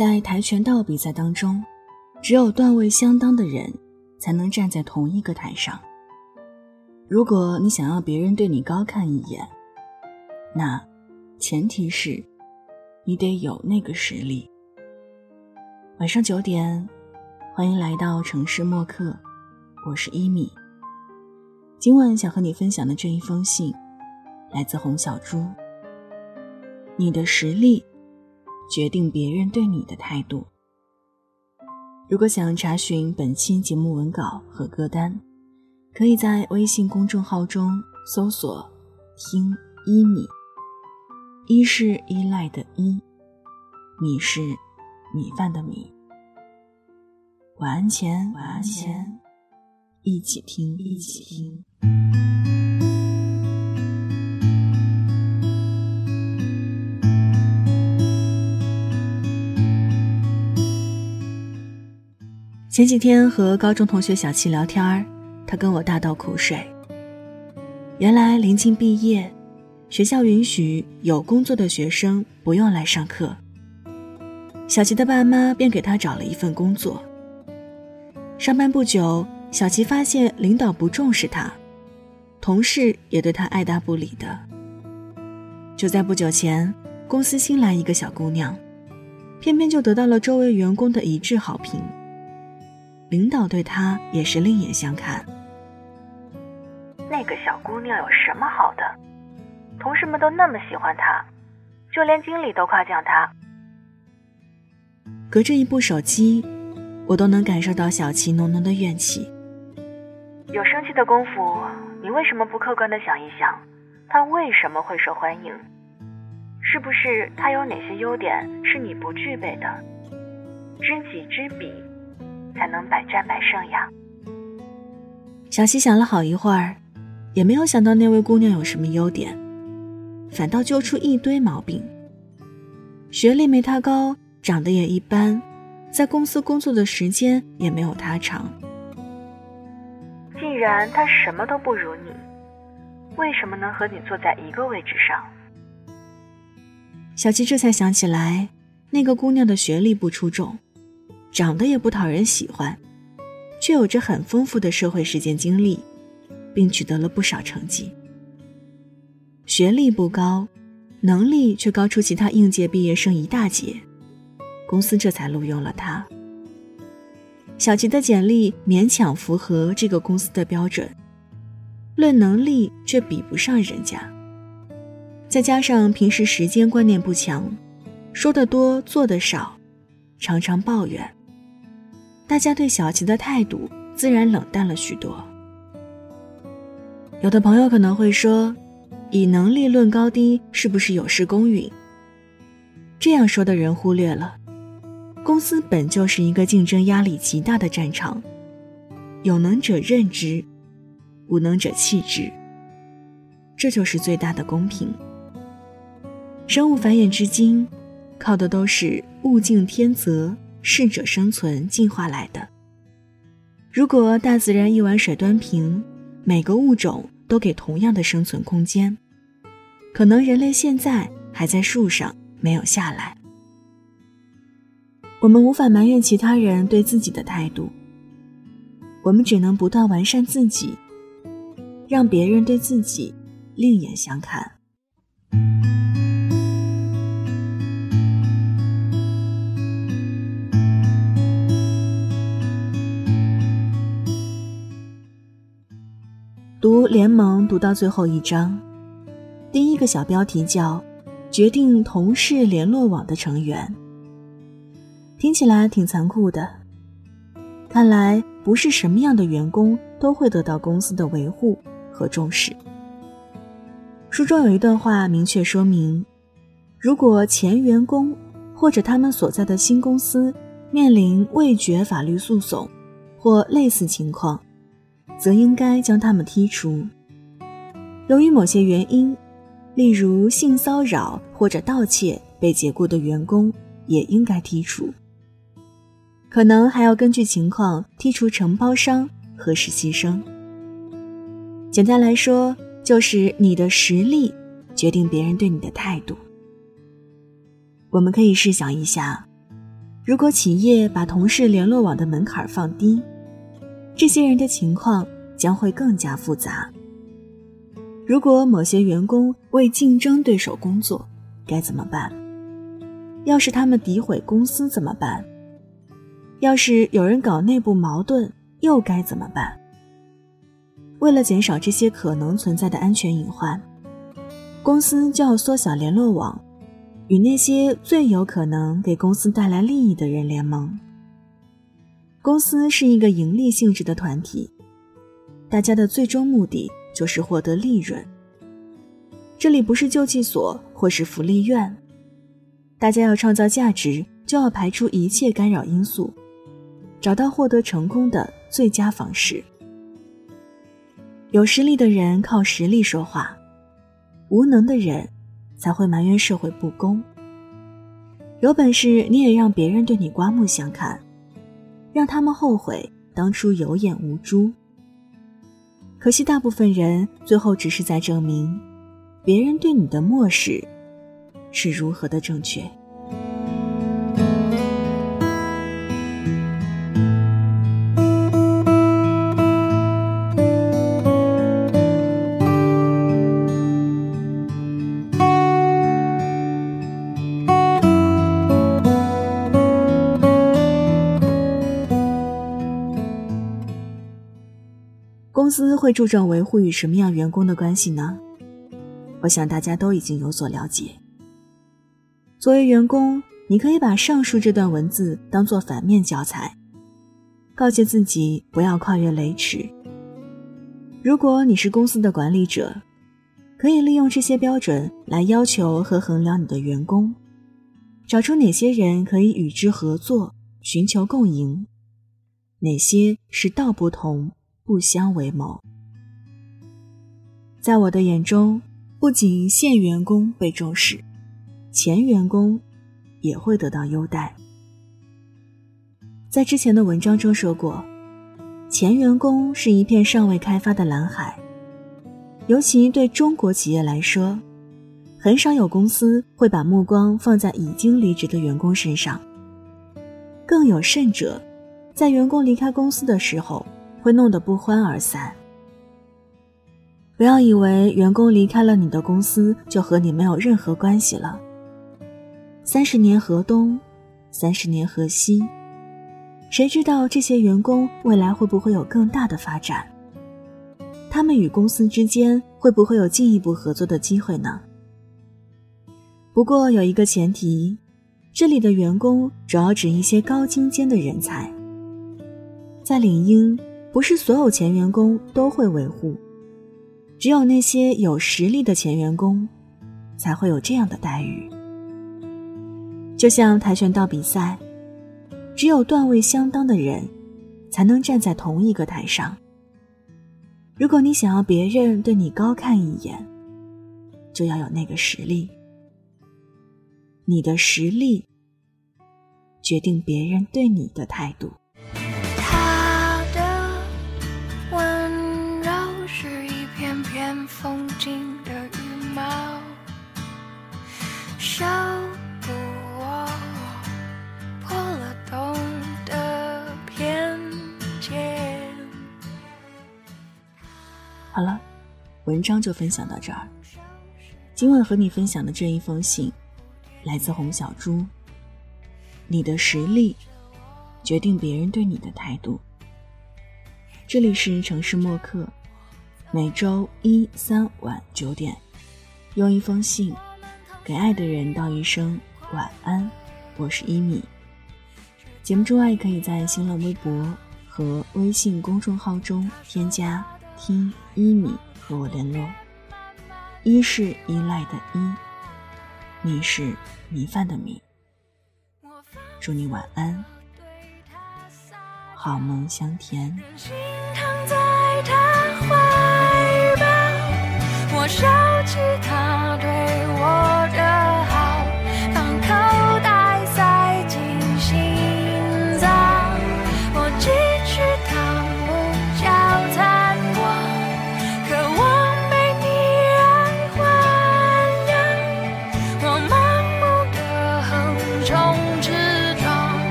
在跆拳道比赛当中，只有段位相当的人才能站在同一个台上。如果你想要别人对你高看一眼，那前提是你得有那个实力。晚上九点，欢迎来到城市默客，我是一米。今晚想和你分享的这一封信，来自红小猪。你的实力决定别人对你的态度。如果想查询本期节目文稿和歌单，可以在微信公众号中搜索“听一米”。一是依赖的依，米是。米饭的米，晚安前，晚安前，一起听，一起听。前几天和高中同学小七聊天儿，他跟我大倒苦水。原来临近毕业，学校允许有工作的学生不用来上课。小琪的爸妈便给他找了一份工作。上班不久，小琪发现领导不重视他，同事也对他爱答不理的。就在不久前，公司新来一个小姑娘，偏偏就得到了周围员工的一致好评。领导对她也是另眼相看。那个小姑娘有什么好的？同事们都那么喜欢她，就连经理都夸奖她。隔着一部手机，我都能感受到小琪浓浓的怨气。有生气的功夫，你为什么不客观的想一想，她为什么会受欢迎？是不是她有哪些优点是你不具备的？知己知彼，才能百战百胜呀。小琪想了好一会儿，也没有想到那位姑娘有什么优点，反倒揪出一堆毛病。学历没她高。长得也一般，在公司工作的时间也没有他长。既然他什么都不如你，为什么能和你坐在一个位置上？小七这才想起来，那个姑娘的学历不出众，长得也不讨人喜欢，却有着很丰富的社会实践经历，并取得了不少成绩。学历不高，能力却高出其他应届毕业生一大截。公司这才录用了他。小齐的简历勉强符合这个公司的标准，论能力却比不上人家。再加上平时时间观念不强，说的多做的少，常常抱怨，大家对小齐的态度自然冷淡了许多。有的朋友可能会说，以能力论高低是不是有失公允？这样说的人忽略了。公司本就是一个竞争压力极大的战场，有能者任之，无能者弃之。这就是最大的公平。生物繁衍至今，靠的都是物竞天择、适者生存进化来的。如果大自然一碗水端平，每个物种都给同样的生存空间，可能人类现在还在树上，没有下来。我们无法埋怨其他人对自己的态度，我们只能不断完善自己，让别人对自己另眼相看。读联盟读到最后一章，第一个小标题叫“决定同事联络网的成员”。听起来挺残酷的，看来不是什么样的员工都会得到公司的维护和重视。书中有一段话明确说明：如果前员工或者他们所在的新公司面临未决法律诉讼或类似情况，则应该将他们剔除。由于某些原因，例如性骚扰或者盗窃被解雇的员工，也应该剔除。可能还要根据情况剔除承包商和实习生。简单来说，就是你的实力决定别人对你的态度。我们可以试想一下，如果企业把同事联络网的门槛放低，这些人的情况将会更加复杂。如果某些员工为竞争对手工作，该怎么办？要是他们诋毁公司怎么办？要是有人搞内部矛盾，又该怎么办？为了减少这些可能存在的安全隐患，公司就要缩小联络网，与那些最有可能给公司带来利益的人联盟。公司是一个盈利性质的团体，大家的最终目的就是获得利润。这里不是救济所或是福利院，大家要创造价值，就要排除一切干扰因素，找到获得成功的最佳方式。有实力的人靠实力说话，无能的人才会埋怨社会不公。有本事你也让别人对你刮目相看。让他们后悔当初有眼无珠。可惜，大部分人最后只是在证明，别人对你的漠视是如何的正确。公司会注重维护与什么样员工的关系呢？我想大家都已经有所了解。作为员工，你可以把上述这段文字当做反面教材，告诫自己不要跨越雷池。如果你是公司的管理者，可以利用这些标准来要求和衡量你的员工，找出哪些人可以与之合作，寻求共赢，哪些是道不同。不相为谋。在我的眼中，不仅现员工被重视，前员工也会得到优待。在之前的文章中说过，前员工是一片尚未开发的蓝海，尤其对中国企业来说，很少有公司会把目光放在已经离职的员工身上。更有甚者，在员工离开公司的时候。会弄得不欢而散。不要以为员工离开了你的公司就和你没有任何关系了。三十年河东，三十年河西，谁知道这些员工未来会不会有更大的发展？他们与公司之间会不会有进一步合作的机会呢？不过有一个前提，这里的员工主要指一些高精尖的人才，在领英。不是所有前员工都会维护，只有那些有实力的前员工，才会有这样的待遇。就像跆拳道比赛，只有段位相当的人，才能站在同一个台上。如果你想要别人对你高看一眼，就要有那个实力。你的实力，决定别人对你的态度。远风景的羽毛好了，文章就分享到这儿。今晚和你分享的这一封信，来自洪小猪。你的实力，决定别人对你的态度。这里是城市默客，每周一、三晚九点，用一封信，给爱的人道一声晚安。我是一米。节目之外，可以在新浪微博和微信公众号中添加。听一米和我联络，一是依赖的依，米是米饭的米。祝你晚安，好梦香甜。我收起他我烧鸡汤